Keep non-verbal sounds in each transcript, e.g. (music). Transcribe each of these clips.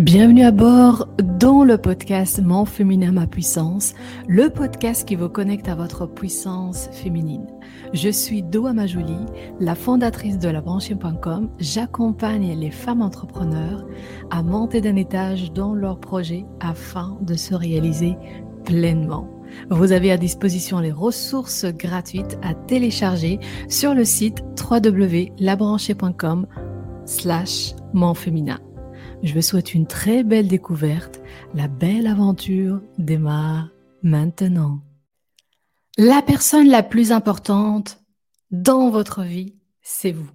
Bienvenue à bord dans le podcast Mon féminin, ma puissance, le podcast qui vous connecte à votre puissance féminine. Je suis Doa Majouli, la fondatrice de labranchée.com. J'accompagne les femmes entrepreneurs à monter d'un étage dans leurs projets afin de se réaliser pleinement. Vous avez à disposition les ressources gratuites à télécharger sur le site www.labranchée.com slash féminin. Je vous souhaite une très belle découverte. La belle aventure démarre maintenant. La personne la plus importante dans votre vie, c'est vous.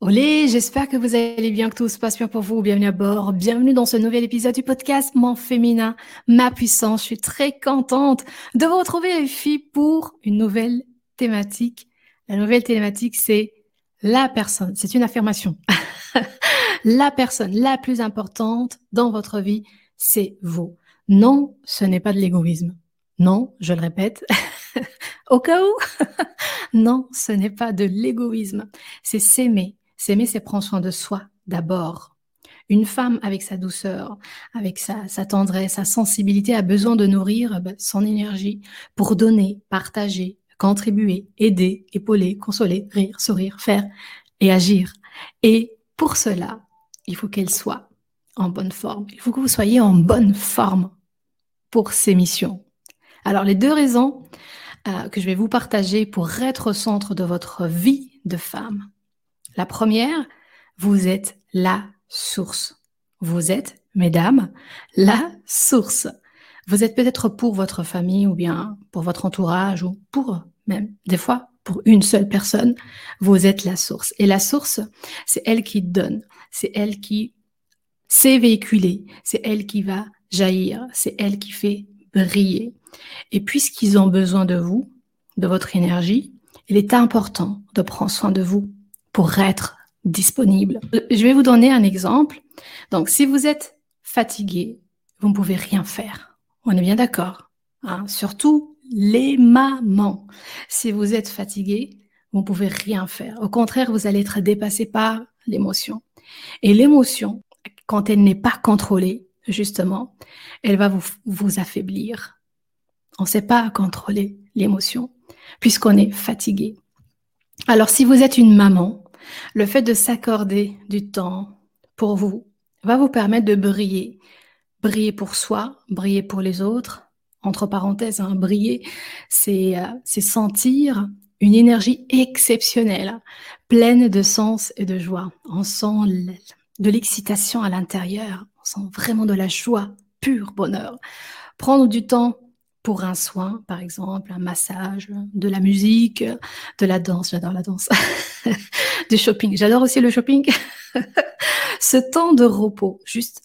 Olé, j'espère que vous allez bien, que tout se passe bien pour vous. Bienvenue à bord. Bienvenue dans ce nouvel épisode du podcast Mon féminin, ma puissance. Je suis très contente de vous retrouver les filles pour une nouvelle thématique. La nouvelle thématique, c'est la personne. C'est une affirmation. (laughs) la personne la plus importante dans votre vie, c'est vous. Non, ce n'est pas de l'égoïsme. Non, je le répète, (laughs) au cas où, (laughs) non, ce n'est pas de l'égoïsme. C'est s'aimer. S'aimer, c'est prendre soin de soi d'abord. Une femme avec sa douceur, avec sa, tendresse, sa sensibilité a besoin de nourrir ben, son énergie pour donner, partager, contribuer, aider, épauler, consoler, rire, sourire, faire et agir. Et pour cela, il faut qu'elle soit en bonne forme. Il faut que vous soyez en bonne forme pour ces missions. Alors les deux raisons euh, que je vais vous partager pour être au centre de votre vie de femme. La première, vous êtes la source. Vous êtes, mesdames, la source. Vous êtes peut-être pour votre famille ou bien pour votre entourage ou pour même des fois pour une seule personne, vous êtes la source. Et la source, c'est elle qui donne, c'est elle qui sait véhiculer, c'est elle qui va jaillir, c'est elle qui fait briller. Et puisqu'ils ont besoin de vous, de votre énergie, il est important de prendre soin de vous pour être disponible. Je vais vous donner un exemple. Donc, si vous êtes fatigué, vous ne pouvez rien faire. On est bien d'accord. Hein Surtout les mamans. Si vous êtes fatigué, vous ne pouvez rien faire. Au contraire, vous allez être dépassé par l'émotion. Et l'émotion, quand elle n'est pas contrôlée, justement, elle va vous, affaiblir. On ne sait pas contrôler l'émotion puisqu'on est fatigué. Alors si vous êtes une maman, le fait de s'accorder du temps pour vous va vous permettre de briller. Briller pour soi, briller pour les autres, entre parenthèses, hein, briller, c'est euh, sentir une énergie exceptionnelle, pleine de sens et de joie. On sent de l'excitation à l'intérieur, on sent vraiment de la joie, pur bonheur. Prendre du temps pour un soin, par exemple, un massage, de la musique, de la danse, j'adore la danse, (laughs) du shopping, j'adore aussi le shopping. (laughs) Ce temps de repos, juste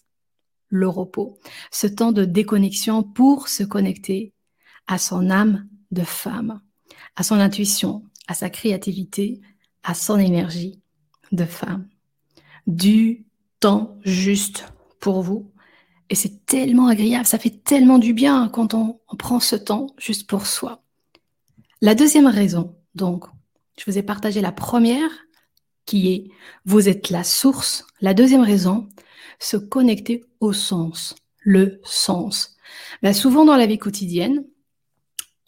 le repos, ce temps de déconnexion pour se connecter à son âme de femme, à son intuition, à sa créativité, à son énergie de femme. Du temps juste pour vous. Et c'est tellement agréable, ça fait tellement du bien quand on, prend ce temps juste pour soi. La deuxième raison, donc, je vous ai partagé la première, qui est vous êtes la source. La deuxième raison, se connecter au sens, le sens. Ben, souvent dans la vie quotidienne,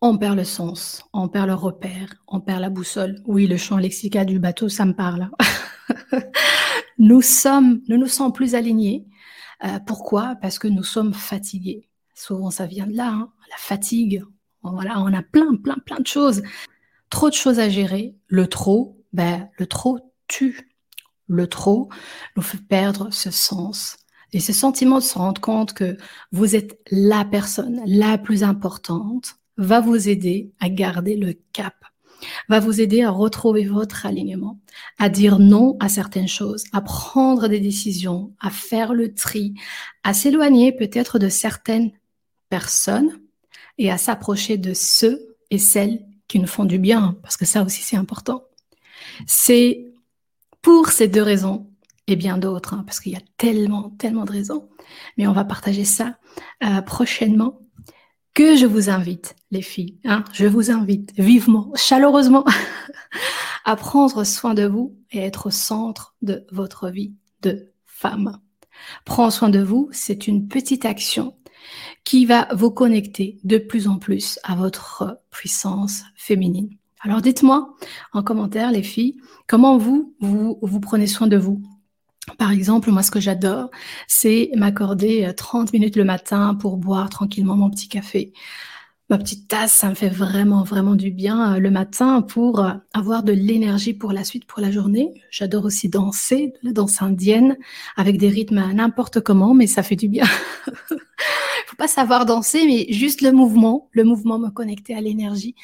on perd le sens, on perd le repère, on perd la boussole. Oui, le champ lexical du bateau, ça me parle. (laughs) nous sommes, nous nous sommes plus alignés. Euh, pourquoi? Parce que nous sommes fatigués. Souvent, ça vient de là, hein. la fatigue. Voilà, on a plein, plein, plein de choses. Trop de choses à gérer. Le trop, ben, le trop tue le trop nous fait perdre ce sens. Et ce sentiment de se rendre compte que vous êtes la personne la plus importante va vous aider à garder le cap, va vous aider à retrouver votre alignement, à dire non à certaines choses, à prendre des décisions, à faire le tri, à s'éloigner peut-être de certaines personnes et à s'approcher de ceux et celles qui nous font du bien, parce que ça aussi c'est important. C'est pour ces deux raisons et bien d'autres, hein, parce qu'il y a tellement, tellement de raisons. Mais on va partager ça euh, prochainement. Que je vous invite, les filles, hein, je vous invite vivement, chaleureusement, (laughs) à prendre soin de vous et être au centre de votre vie de femme. Prends soin de vous, c'est une petite action qui va vous connecter de plus en plus à votre puissance féminine. Alors dites-moi en commentaire, les filles, comment vous, vous, vous prenez soin de vous? Par exemple, moi, ce que j'adore, c'est m'accorder 30 euh, minutes le matin pour boire tranquillement mon petit café. Ma petite tasse, ça me fait vraiment, vraiment du bien euh, le matin pour euh, avoir de l'énergie pour la suite, pour la journée. J'adore aussi danser, la danse indienne, avec des rythmes n'importe comment, mais ça fait du bien. (laughs) Faut pas savoir danser, mais juste le mouvement, le mouvement me connecter à l'énergie,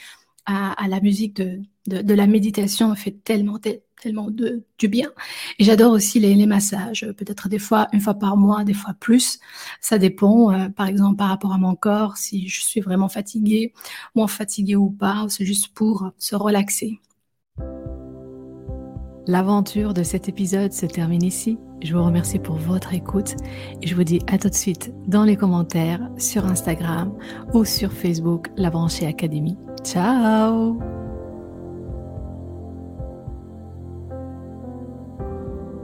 à, la musique de, de, la méditation fait tellement, tellement du bien. Et j'adore aussi les, les massages, peut-être des fois une fois par mois, des fois plus. Ça dépend, euh, par exemple, par rapport à mon corps, si je suis vraiment fatiguée, moins fatiguée ou pas, c'est juste pour se relaxer. L'aventure de cet épisode se termine ici. Je vous remercie pour votre écoute et je vous dis à tout de suite dans les commentaires sur Instagram ou sur Facebook La Branchée Académie. Ciao